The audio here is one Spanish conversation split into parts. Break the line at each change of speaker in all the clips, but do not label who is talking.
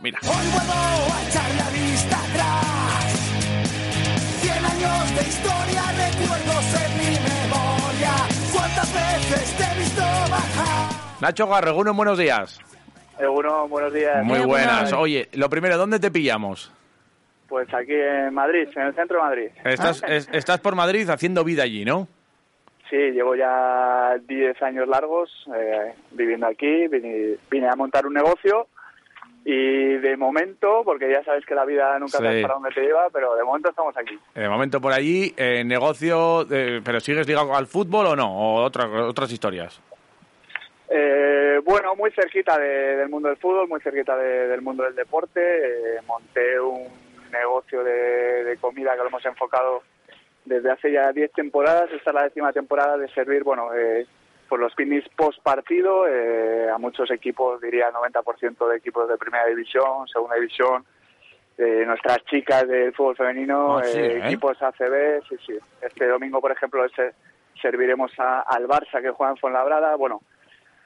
Mira.
Hoy vuelvo a echar la vista atrás. Cien años de historia, recuerdos en mi memoria. ¿Cuántas veces te he visto bajar?
Nacho Garro, unos buenos días.
Uno, buenos días.
Muy buenas. Oye, lo primero, ¿dónde te pillamos?
Pues aquí en Madrid, en el centro de Madrid.
Estás, es- estás por Madrid haciendo vida allí, ¿no?
Sí, llevo ya 10 años largos eh, viviendo aquí. Vine, vine a montar un negocio y de momento, porque ya sabes que la vida nunca
Sí.
sabes para dónde te lleva, pero de momento estamos aquí.
De momento por allí, eh, negocio, eh, pero ¿sigues ligado al fútbol o no? ¿O otra- otras historias?
Eh, bueno, muy cerquita de- del mundo del fútbol, muy cerquita de- del mundo del deporte. Eh, monté un negocio de, de comida que lo hemos enfocado desde hace ya 10 temporadas. Esta es la décima temporada de servir, bueno, eh, por los picnics post partido eh, a muchos equipos, diría 90% de equipos de primera división, segunda división. eh, nuestras chicas del fútbol femenino,
Ah, sí,
eh,
¿eh?
equipos ACB, sí, sí. Este domingo, por ejemplo, ese- serviremos a- al Barça que juega en Fuenlabrada. Bueno,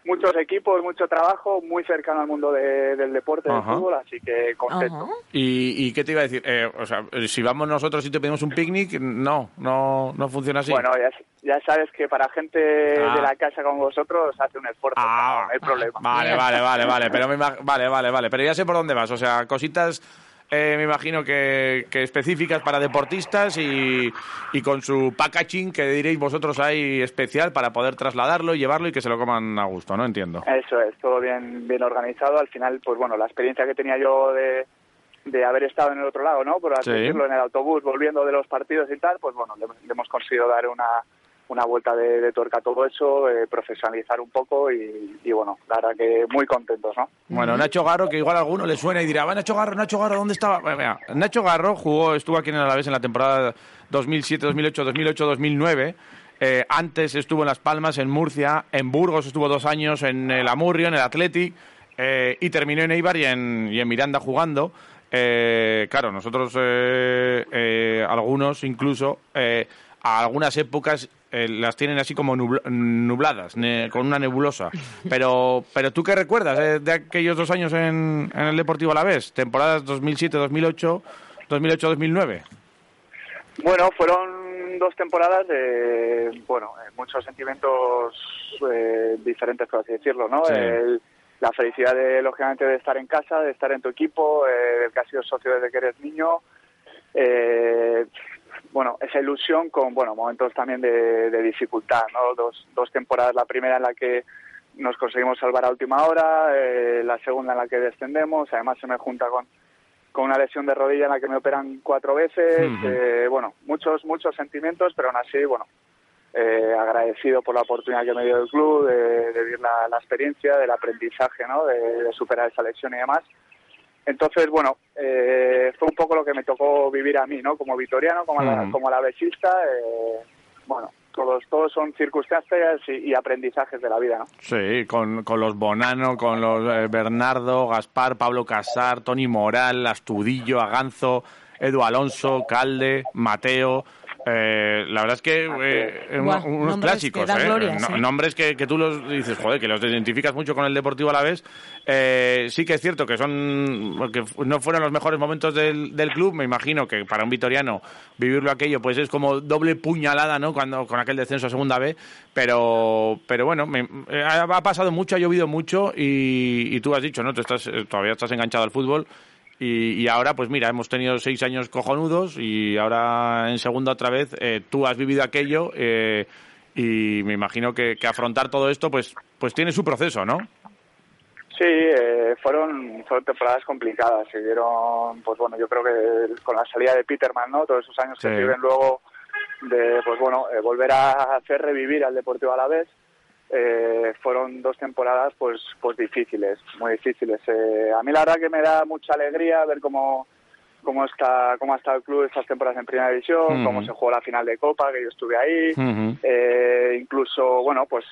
muchos equipos, mucho trabajo, muy cercano al mundo de- del deporte, del fútbol, así que contento.
¿Y, y qué te iba a decir? Eh, o sea, si vamos nosotros y te pedimos un picnic, no, no, no funciona así.
Bueno, ya, ya sabes que para gente
Ah.
de la casa como vosotros hace un esfuerzo,
Ah,
no, no hay problema.
Vale, vale, vale, vale, pero me vale, vale, vale, pero ya sé por dónde vas, o sea, cositas eh, me imagino que, que específicas para deportistas y, y con su packaging que diréis vosotros ahí especial para poder trasladarlo y llevarlo y que se lo coman a gusto, ¿no? Entiendo.
Eso es, todo bien, bien organizado. Al final, pues bueno, la experiencia que tenía yo de, de haber estado en el otro lado, ¿no? Por así
Sí.
decirlo, en el autobús, volviendo de los partidos y tal, pues bueno, le, le hemos conseguido dar una, una vuelta de, de tuerca a todo eso, eh, profesionalizar un poco y, bueno, la verdad que muy contentos, ¿no?
Bueno, Nacho Garro, que igual a alguno le suena y dirá, va Nacho Garro, Nacho Garro, ¿dónde estaba? Bueno, Nacho Garro jugó, estuvo aquí en Alavés en la temporada 2007, 2008, 2008, 2009. Eh, antes estuvo en Las Palmas, en Murcia, en Burgos estuvo dos años, en el Amurrio, en el Athletic, eh, y terminó en Eibar y en, y en Miranda jugando. Eh, claro, nosotros, algunos incluso, a algunas épocas eh, las tienen así como nubl- nubladas, ne- con una nebulosa. Pero, pero ¿tú qué recuerdas eh, de aquellos dos años en, en el Deportivo Alavés? Temporadas 2007-2008, 2008-2009.
Bueno, fueron dos temporadas de, bueno, eh, muchos sentimientos eh, diferentes, por así decirlo, ¿no?
Sí.
El- la felicidad, de, lógicamente, de estar en casa, de estar en tu equipo, eh, del que has sido socio desde que eres niño. Eh, bueno, esa ilusión con, bueno, momentos también de, de dificultad, ¿no? Dos, dos temporadas, la primera en la que nos conseguimos salvar a última hora, eh, la segunda en la que descendemos, además se me junta con, con una lesión de rodilla en la que me operan cuatro veces, eh, bueno, muchos, muchos sentimientos, pero aún así, bueno, eh, agradecido por la oportunidad que me dio el club, de, de vivir la, la experiencia, del aprendizaje, ¿no? De, de superar esa lesión y demás. Entonces, bueno, eh, fue un poco lo que me tocó vivir a mí, ¿no? Como vitoriano, como, la, como la eh, bueno, todos, todos son circunstancias y, y aprendizajes de la vida, ¿no?
Sí, con, con los Bonano, con los eh, Bernardo, Gaspar, Pablo Casar, Tony Moral, Astudillo, Aganzo, Edu Alonso, Calde, Mateo. Eh, la verdad es que eh,
Buah,
unos, clásicos,
que
¿eh? No-
¿eh?
nombres que, que tú los dices, joder, que los identificas mucho con el Deportivo a la vez. Eh, sí que es cierto que son que no fueron los mejores momentos del, del club. Me imagino que para un vitoriano vivirlo aquello, pues es como doble puñalada, ¿no? Cuando con aquel descenso a segunda B. Pero, pero bueno, me- eh, ha, ha pasado mucho, ha llovido mucho y, y tú has dicho, ¿no? Tú estás eh, todavía estás enganchado al fútbol. Y, y ahora, pues mira, hemos tenido seis años cojonudos y ahora en segunda otra vez eh, tú has vivido aquello eh, y me imagino que, que afrontar todo esto, pues, pues tiene su proceso, ¿no?
Sí, eh, fueron, fueron temporadas complicadas. Se dieron, pues bueno, yo creo que con la salida de Peterman, ¿no? Todos esos años
Sí.
que viven luego de, pues bueno, eh, volver a hacer revivir al Deportivo Alavés. Eh, fueron dos temporadas, pues, pues difíciles, muy difíciles. Eh, a mí la verdad que me da mucha alegría ver cómo cómo está cómo ha estado el club estas temporadas en primera división, cómo se jugó la final de Copa, que yo estuve ahí, eh, incluso, bueno, pues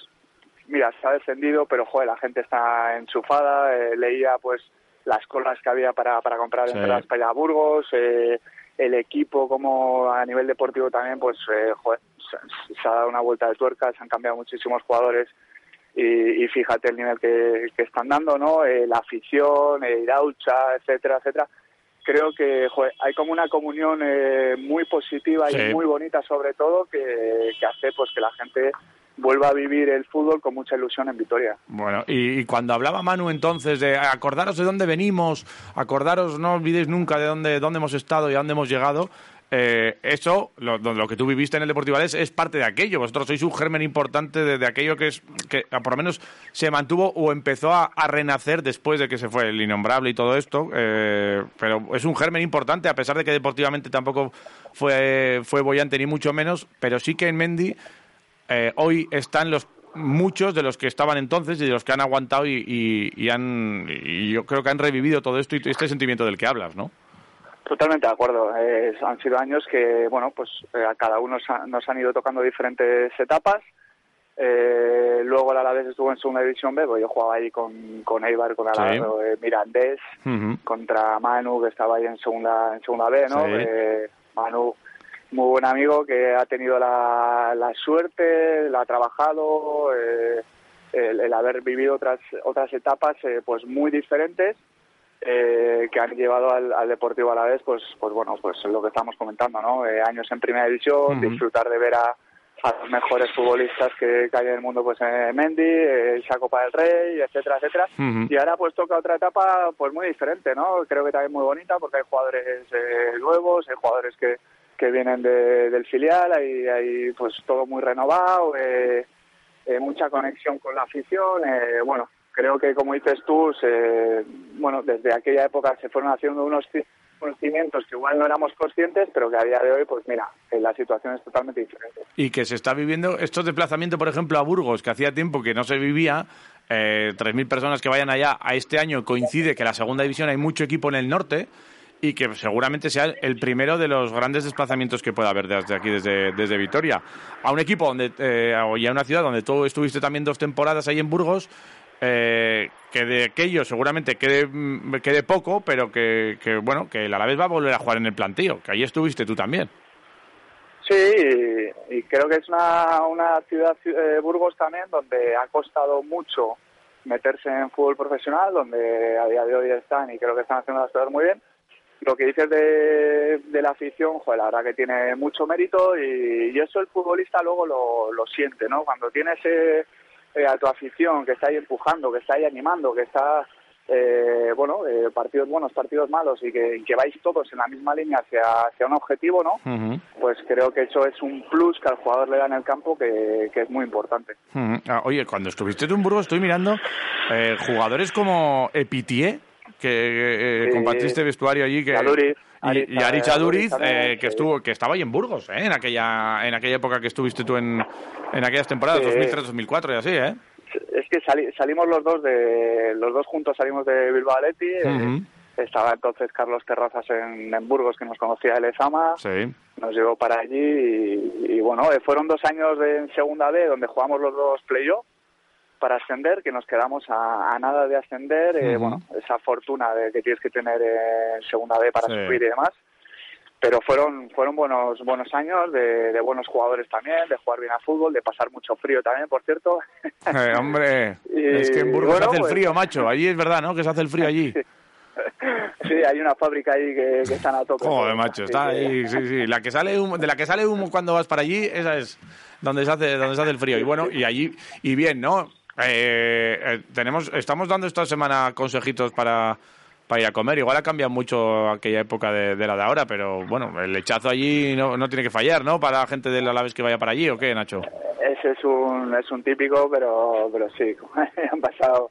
mira, se ha descendido, pero joder, la gente está enchufada, eh, leía pues las colas que había para, para comprar
Sí.
entradas para ir a Burgos, eh, el equipo como a nivel deportivo también, pues eh, joder, se, ha dado una vuelta de tuerca, se han cambiado muchísimos jugadores y, y fíjate el nivel que, que están dando, ¿no? Eh, la afición, eh, Iraucha, etcétera, etcétera. Creo que joder, hay como una comunión eh, muy positiva
Sí.
y muy bonita sobre todo que, que hace pues que la gente vuelva a vivir el fútbol con mucha ilusión en Vitoria.
Bueno, y, y cuando hablaba Manu entonces de acordaros de dónde venimos, acordaros, no olvidéis nunca de dónde, dónde hemos estado y a dónde hemos llegado, eh, eso, lo, lo- que tú viviste en el Deportivo Alavés es parte de aquello. Vosotros sois un germen importante de, aquello que es que ah, por lo menos se mantuvo o empezó a, renacer después de que se fue el innombrable y todo esto. eh, pero es un germen importante, a pesar de que deportivamente tampoco fue, fue bollante ni mucho menos, pero sí que en Mendy eh, hoy están los muchos de los que estaban entonces y de los que han aguantado y- y han y yo creo que han revivido todo esto y este sentimiento del que hablas, ¿no?
Totalmente de acuerdo. Eh, han sido años que, bueno, pues eh, a cada uno sa- nos han ido tocando diferentes etapas. Eh, luego el Alavés estuvo en segunda división B, pues yo jugaba ahí con, con Eibar, con
Sí.
Alavés, eh, Mirandés, contra Manu, que estaba ahí en segunda, en segunda B, ¿no?
Sí.
Eh, Manu, muy buen amigo que ha tenido la, la suerte, la ha trabajado, eh, el, el haber vivido otras, otras etapas eh, pues muy diferentes eh, que han llevado al, al Deportivo a la vez, pues, pues bueno, pues lo que estamos comentando, ¿no? Eh, años en primera división, disfrutar de ver a, a los mejores futbolistas que, que hay en el mundo, pues eh, Mendy, eh, esa Copa del Rey, etcétera, etcétera. Y ahora pues toca otra etapa pues muy diferente, ¿no? Creo que también muy bonita porque hay jugadores eh, nuevos, hay jugadores que, que vienen de- del filial, hay, hay pues todo muy renovado, eh, eh, mucha conexión con la afición, eh, bueno, creo que como dices tú, se- bueno, desde aquella época se fueron haciendo unos, ci- unos cimientos que igual no éramos conscientes, pero que a día de hoy, pues mira, eh, la situación es totalmente diferente.
Y que se está viviendo estos desplazamientos, por ejemplo, a Burgos, que hacía tiempo que no se vivía, eh, 3.000 personas que vayan allá a este año coincide que la segunda división hay mucho equipo en el norte y que seguramente sea el primero de los grandes desplazamientos que pueda haber desde aquí, desde, desde Vitoria. A un equipo donde, eh, y a una ciudad donde tú estuviste también dos temporadas ahí en Burgos, eh, que de aquello seguramente quede, mm, quede poco, pero que, que, bueno, que el Alavés va a volver a jugar en el plantío, que ahí estuviste tú también.
Sí, y, creo que es una, una ciudad, eh, Burgos también, donde ha costado mucho meterse en fútbol profesional, donde a día de hoy están y creo que están haciendo las cosas muy bien. Lo que dices de, de la afición, joder, la verdad que tiene mucho mérito y, y eso el futbolista luego lo, lo siente, ¿no? Cuando tienes eh, eh, a tu afición que está ahí empujando, que está ahí animando, que está, eh, bueno, eh, partidos buenos, partidos malos y que, y que vais todos en la misma línea hacia, hacia un objetivo, ¿no? Pues creo que eso es un plus que al jugador le da en el campo que, que es muy importante.
Ah, Oye, cuando estuviste en Burgos, estoy mirando eh, jugadores como Epitié, que eh,
Sí.
compartiste vestuario allí, que,
y,
y Arich Aduriz,
Aduriz también,
eh, que estuvo, que estaba ahí en Burgos, eh, en aquella, en aquella época que estuviste tú en, en aquellas temporadas,
Sí.
2003-2004 y así, ¿eh?
Es que sali- salimos los dos de los dos juntos salimos de Bilbao Athletic, eh,
Ujú.
estaba entonces Carlos Terrazas en, en Burgos que nos conocía de Lezama,
Sí.
nos llevó para allí y, y bueno, eh, fueron dos años de, en segunda B donde jugamos los dos playoff para ascender, que nos quedamos a, a nada de ascender, eh, bueno, esa fortuna de que tienes que tener eh, en segunda B para
Sí.
subir y demás. Pero fueron fueron buenos buenos años de, de buenos jugadores también, de jugar bien a fútbol, de pasar mucho frío también, por cierto.
Eh, hombre,
Y,
es que en Burgos
bueno,
hace el
pues-
frío, macho. Allí es verdad, ¿no? Que se hace el frío allí.
sí, hay una fábrica ahí que, que están a tope.
Joder, macho, está ahí, sí, sí. La que sale humo- de la que sale humo cuando vas para allí, esa es donde se hace, donde se hace el frío. Y bueno, y allí, y bien, ¿no? Eh, eh, tenemos, estamos dando esta semana consejitos para, para ir a comer. Igual ha cambiado mucho aquella época de, de la de ahora, pero bueno, el lechazo allí no, no tiene que fallar, ¿no? Para la gente del Alavés que vaya para allí, ¿o qué, Nacho?
Ese es un, es un típico, pero, pero sí, han pasado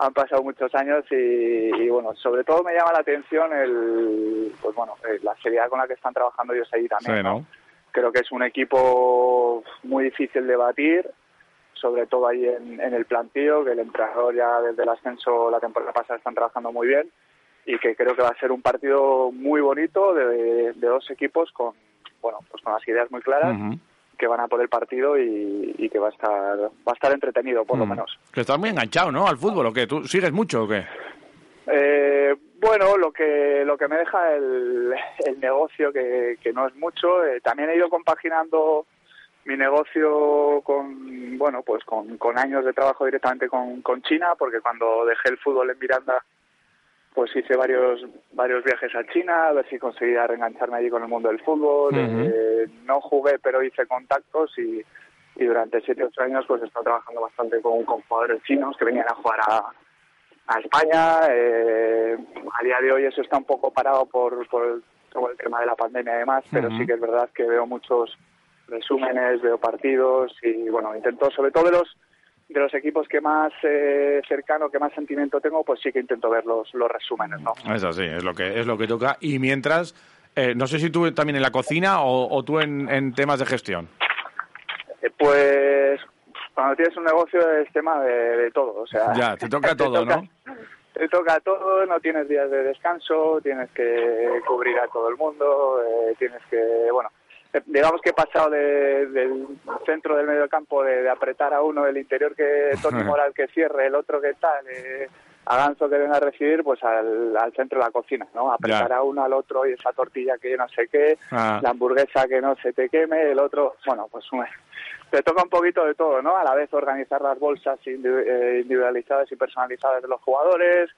han pasado muchos años y, y, bueno, sobre todo me llama la atención el, pues bueno, eh, la seriedad con la que están trabajando ellos ahí también.
Sí, ¿no?
Creo que es un equipo muy difícil de batir, sobre todo ahí en, en el plantío, que el entrenador ya desde el ascenso la temporada pasada están trabajando muy bien. y que creo que va a ser un partido muy bonito de, de dos equipos con bueno pues con las ideas muy claras que van a por el partido y, y que va a estar va a estar entretenido por lo menos
Que estás muy enganchado, ¿no? Al fútbol, ¿o qué? ¿Tú sigues mucho o qué?
Eh, bueno, lo que lo que me deja el, el negocio, que, que no es mucho, eh, también he ido compaginando mi negocio con bueno pues con, con años de trabajo directamente con, con China, porque cuando dejé el fútbol en Miranda pues hice varios varios viajes a China a ver si conseguía reengancharme allí con el mundo del fútbol. Eh, no jugué, pero hice contactos y, y durante siete ocho años pues he estado trabajando bastante con, con jugadores chinos que venían a jugar a, a España. Eh, a día de hoy eso está un poco parado por, por el, todo el tema de la pandemia y demás, pero sí que es verdad que veo muchos resúmenes, veo partidos y bueno, intento sobre todo de los de los equipos que más eh, cercano, que más sentimiento tengo, pues sí que intento ver los, los resúmenes, ¿no?
Es así, es lo que, es lo que toca. Y mientras, eh, no sé si tú también en la cocina o, o tú en, en temas de gestión.
Eh, Pues cuando tienes un negocio es tema de, de todo, o sea,
Ya, te toca todo, ¿no?
Te toca todo, no tienes días de descanso, tienes que cubrir a todo el mundo, eh, tienes que, bueno, digamos que he pasado de- del centro del medio campo de, de apretar a uno, el interior que Tony Moral que cierre, el otro que tal, eh, a Ganso que venga a recibir, pues al, al centro de la cocina, ¿no? Apretar
Ya.
a uno, al otro y esa tortilla que yo no sé qué,
Ah.
la hamburguesa que no se te queme, el otro, bueno, pues te toca un poquito de todo, ¿no? A la vez organizar las bolsas eh, individualizadas y personalizadas de los jugadores,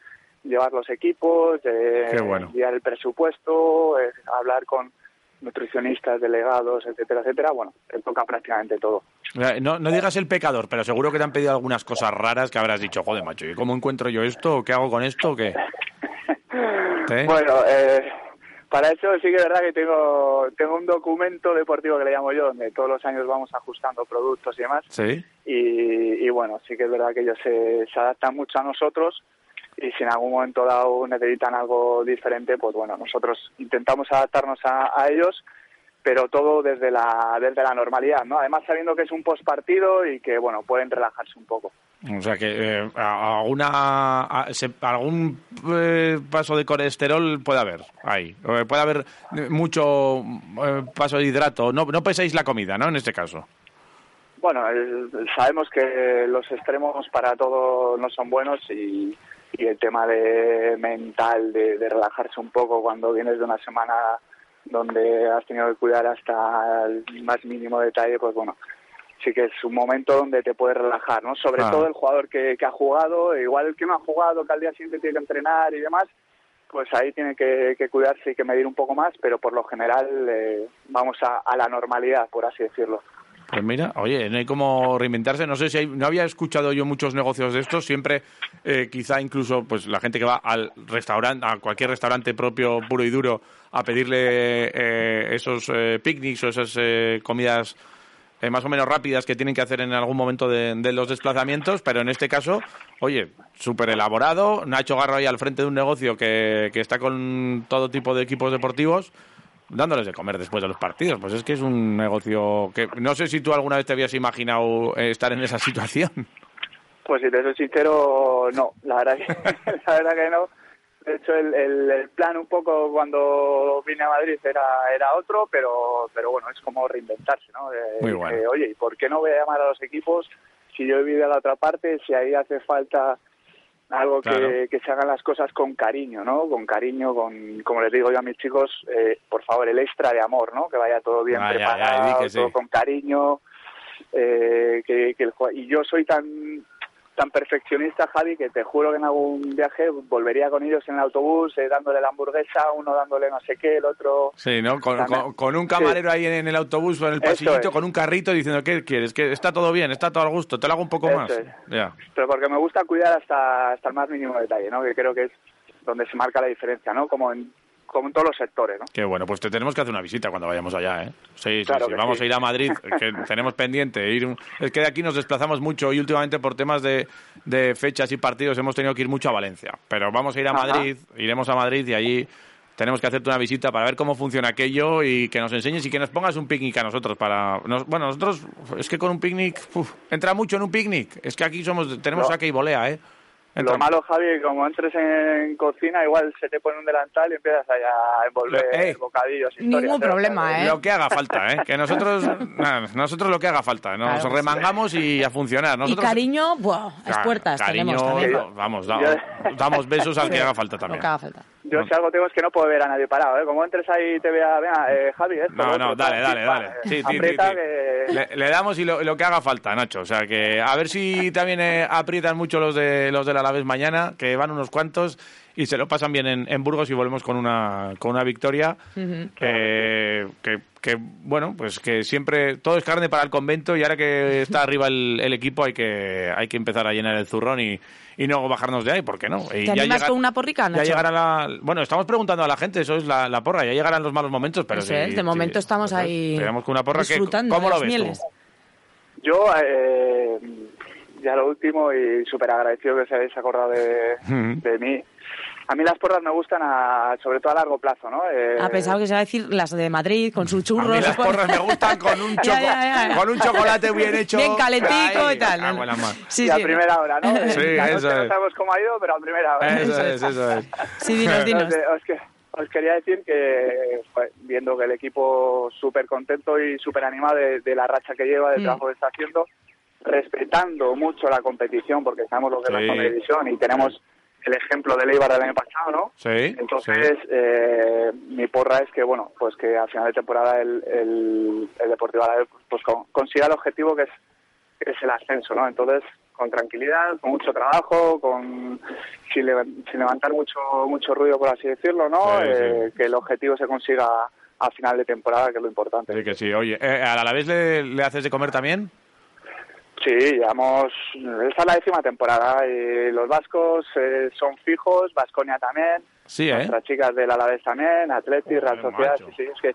llevar los equipos, eh,
bueno.
enviar el presupuesto, eh, hablar con nutricionistas, delegados, etcétera, etcétera. Bueno, te toca prácticamente todo.
Eh, No, no digas el pecador, pero seguro que te han pedido algunas cosas raras que habrás dicho, joder, macho, ¿y cómo encuentro yo esto? ¿O ¿Qué hago con esto? ¿O qué? ¿Eh?
Bueno, eh, para eso sí que es verdad que tengo, tengo un documento deportivo que le llamo yo, donde todos los años vamos ajustando productos y demás.
¿Sí?
y, y bueno, sí que es verdad que ellos se, se adaptan mucho a nosotros y si en algún momento dado necesitan algo diferente, pues bueno, nosotros intentamos adaptarnos a, a ellos, pero todo desde la, desde la normalidad, ¿no? Además sabiendo que es un postpartido y que, bueno, pueden relajarse un poco.
O sea que eh, alguna, algún eh, paso de colesterol puede haber ahí. Puede haber eh, mucho eh, paso de hidrato. No, no pesáis la comida, ¿no? En este caso.
Bueno, el- sabemos que los extremos para todo no son buenos y, y el tema de mental, de, de relajarse un poco cuando vienes de una semana donde has tenido que cuidar hasta el más mínimo detalle, pues bueno, sí que es un momento donde te puedes relajar, ¿no? Sobre
Ah.
todo el jugador que, que ha jugado, igual el que no ha jugado, que al día siguiente tiene que entrenar y demás, pues ahí tiene que, que cuidarse y que medir un poco más, pero por lo general eh, vamos a, a la normalidad, por así decirlo.
Pues mira, oye, no hay como reinventarse. No sé si hay- no había escuchado yo muchos negocios de estos. Siempre, eh, quizá incluso, pues la gente que va al restaurante, a cualquier restaurante propio, puro y duro, a pedirle eh, esos eh, picnics o esas eh, comidas eh, más o menos rápidas que tienen que hacer en algún momento de, de los desplazamientos, pero en este caso, oye, súper elaborado. Nacho Garro ahí al frente de un negocio que, que está con todo tipo de equipos deportivos dándoles de comer después de los partidos. Pues es que es un negocio que no sé si tú alguna vez te habías imaginado eh, estar en esa situación.
Pues si te soy sincero, no, la verdad que, la verdad que no. De hecho, el, el, el plan un poco cuando vine a Madrid era, era otro, pero, pero bueno, es como reinventarse, ¿no? De-
Muy bueno.
de, Oye, ¿y por qué no voy a llamar a los equipos si yo he vivido a la otra parte, si ahí hace falta algo que,
Claro.
que se hagan las cosas con cariño, ¿no? Con cariño, con, como les digo yo a mis chicos, eh, por favor, el extra de amor, ¿no? Que vaya todo bien preparado,
sí.
todo con cariño, eh, que, que el y yo soy tan tan perfeccionista Javi que te juro que en algún viaje volvería con ellos en el autobús eh, dándole la hamburguesa uno dándole no sé qué el otro
Sí, ¿no? Con,
También.
con- con un camarero ahí en, el autobús o en el pasillito,
es.
con un carrito diciendo, ¿qué quieres? que ¿Está todo bien? ¿Está todo al gusto? ¿Te lo hago un poco
Eso
más?
es. Pero porque me gusta cuidar hasta hasta el más mínimo detalle no que creo que es donde se marca la diferencia no como en como en todos los sectores no
Qué bueno, pues te tenemos que hacer una visita cuando vayamos allá, ¿eh? Sí, sí,
Claro
sí.
que
Vamos
sí.
a ir a Madrid, que tenemos pendiente. Ir un- Es que de aquí nos desplazamos mucho y últimamente por temas de, de fechas y partidos hemos tenido que ir mucho a Valencia. Pero vamos a ir a
Ajá.
Madrid, iremos a Madrid y allí tenemos que hacerte una visita para ver cómo funciona aquello y que nos enseñes y que nos pongas un picnic a nosotros para... nos- bueno, nosotros, es que con un picnic, uf, entra mucho en un picnic. Es que aquí somos tenemos
No.
saque y volea, ¿eh? Entra-
Lo malo, Javi, como entres en cocina, igual se te pone un delantal y empiezas ahí a envolver bocadillos.
Ningún
historias, ¿eh?
problema, ¿eh?
Lo que haga falta, ¿eh? Que nosotros, nada, nosotros lo que haga falta. Nos
Claro.
remangamos y a funcionar.
Y
Nosotros,
cariño, buah,
Ca-
puertas
cariño,
tenemos también.
no, vamos, da-
Yo-
damos besos al que haga falta
Lo
también.
que haga falta.
Yo si algo tengo es que no puedo ver a nadie parado, ¿eh? Como entres ahí y te vea, venga, eh, Javi, esto,
No,
lo
no,
otro,
dale,
tal,
dale,
chispa,
dale.
eh,
Sí, sí, sí,
aprieta
sí.
que...
Le, le damos y lo, lo que haga falta, Nacho. O sea, que a ver si también eh, aprietan mucho los de los del Alavés mañana, que van unos cuantos y se lo pasan bien en, en Burgos y volvemos con una con una victoria. Eh, que, que, bueno, pues que siempre todo es carne para el convento y ahora que está arriba el, el equipo hay que hay que empezar a llenar el zurrón y, y no bajarnos de ahí, ¿por qué no? Y
¿Te
ya
animas
llega-
con una porrica,
Ya
Nacho?
llegará la... Bueno, estamos preguntando a la gente, eso es la, la porra, ya llegarán los malos momentos, pero sí,
es, de momento estamos
eso es.
ahí
Tenemos con una porra que...
disfrutando
¿Cómo
de
lo ves
mieles.
tú?
Yo, eh, ya lo último y súper agradecido que os hayáis acordado de, de mí. A mí las porras me gustan, a- sobre todo a largo plazo, ¿no? Eh,
Ha pensado que se va a decir las de Madrid con sus
A
churros.
mí las porras me gustan con un,
Ya,
choco-
ya, ya.
con un chocolate bien hecho.
Bien calentico
Ay,
y tal.
la mar.
Sí,
y a
sí.
primera hora, ¿no?
Sí,
La
eso
noche no
es.
sabemos cómo ha ido, pero a primera hora.
Eso es, eso es.
Sí, dinos, dinos.
Entonces, os, que- os quería decir que, joder, viendo que el equipo súper contento y súper animado de, de la racha que lleva, del
Mm.
trabajo que está haciendo, respetando mucho la competición, porque sabemos lo que es la segunda división y tenemos el ejemplo del Eibar del año pasado, ¿no?
Sí,
Entonces, eh, mi porra es que, bueno, pues que a final de temporada el, el, el Deportivo Alavés pues, con- consiga el objetivo que es, que es el ascenso, ¿no? Entonces, con tranquilidad, con mucho trabajo, con sin, sin levantar mucho mucho ruido, por así decirlo, ¿no?
Sí,
Eh,
sí.
Que el objetivo se consiga a final de temporada, que es lo importante.
Sí, que sí. Oye, eh, ¿al Alavés le, le haces de comer también?
Sí, llevamos, esta es la décima temporada y los vascos eh, son fijos, Vasconia también,
Sí, ¿eh?
nuestras chicas del Alavés también, Atleti, Real Sociedad, sí, sí, es que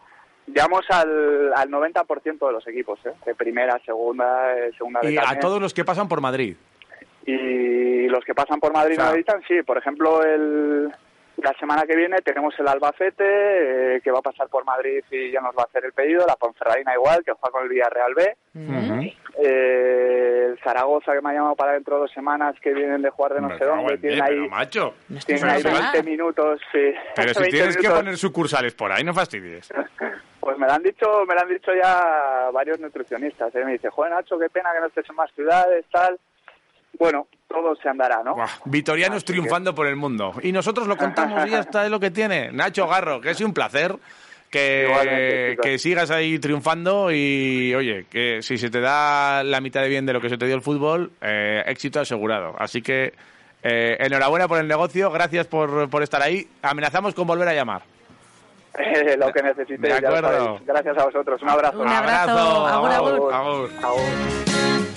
llegamos al, al 90% de los equipos, ¿eh? de primera, segunda, eh, segunda
Y a todos los que pasan por Madrid.
Y los que pasan por Madrid
O sea-
no editan, sí, por ejemplo, el, la semana que viene tenemos el Albacete, eh, que va a pasar por Madrid y ya nos va a hacer el pedido, la Ponferradina igual, que juega con el Villarreal B, eh, el Zaragoza que me ha llamado para dentro de dos semanas que vienen de jugar de no sé dónde,
en
tienen ahí,
pero, macho.
Tienen ahí
pero-
20 minutos, sí.
Pero si
20
tienes que poner sucursales por ahí, no fastidies.
Pues me lo han dicho, me lo han dicho ya varios nutricionistas, ¿eh? me dice, joder Nacho, qué pena que no estés en más ciudades, tal. Bueno, todo se andará, ¿no?
Buah, Vitorianos
Así que-
triunfando por el mundo. Y nosotros lo contamos y ya está, es lo que tiene. Nacho Garro, que es un placer. Que, que sigas ahí triunfando y, oye, que si se te da la mitad de bien de lo que se te dio el fútbol, eh, éxito asegurado. Así que eh, enhorabuena por el negocio, gracias por, por estar ahí. Amenazamos con volver a llamar.
lo que necesitéis,
De
ya lo
acuerdo.
sabéis. Gracias a vosotros, un abrazo.
Un abrazo. Agur, agur.
agur.
Agur.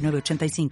906985.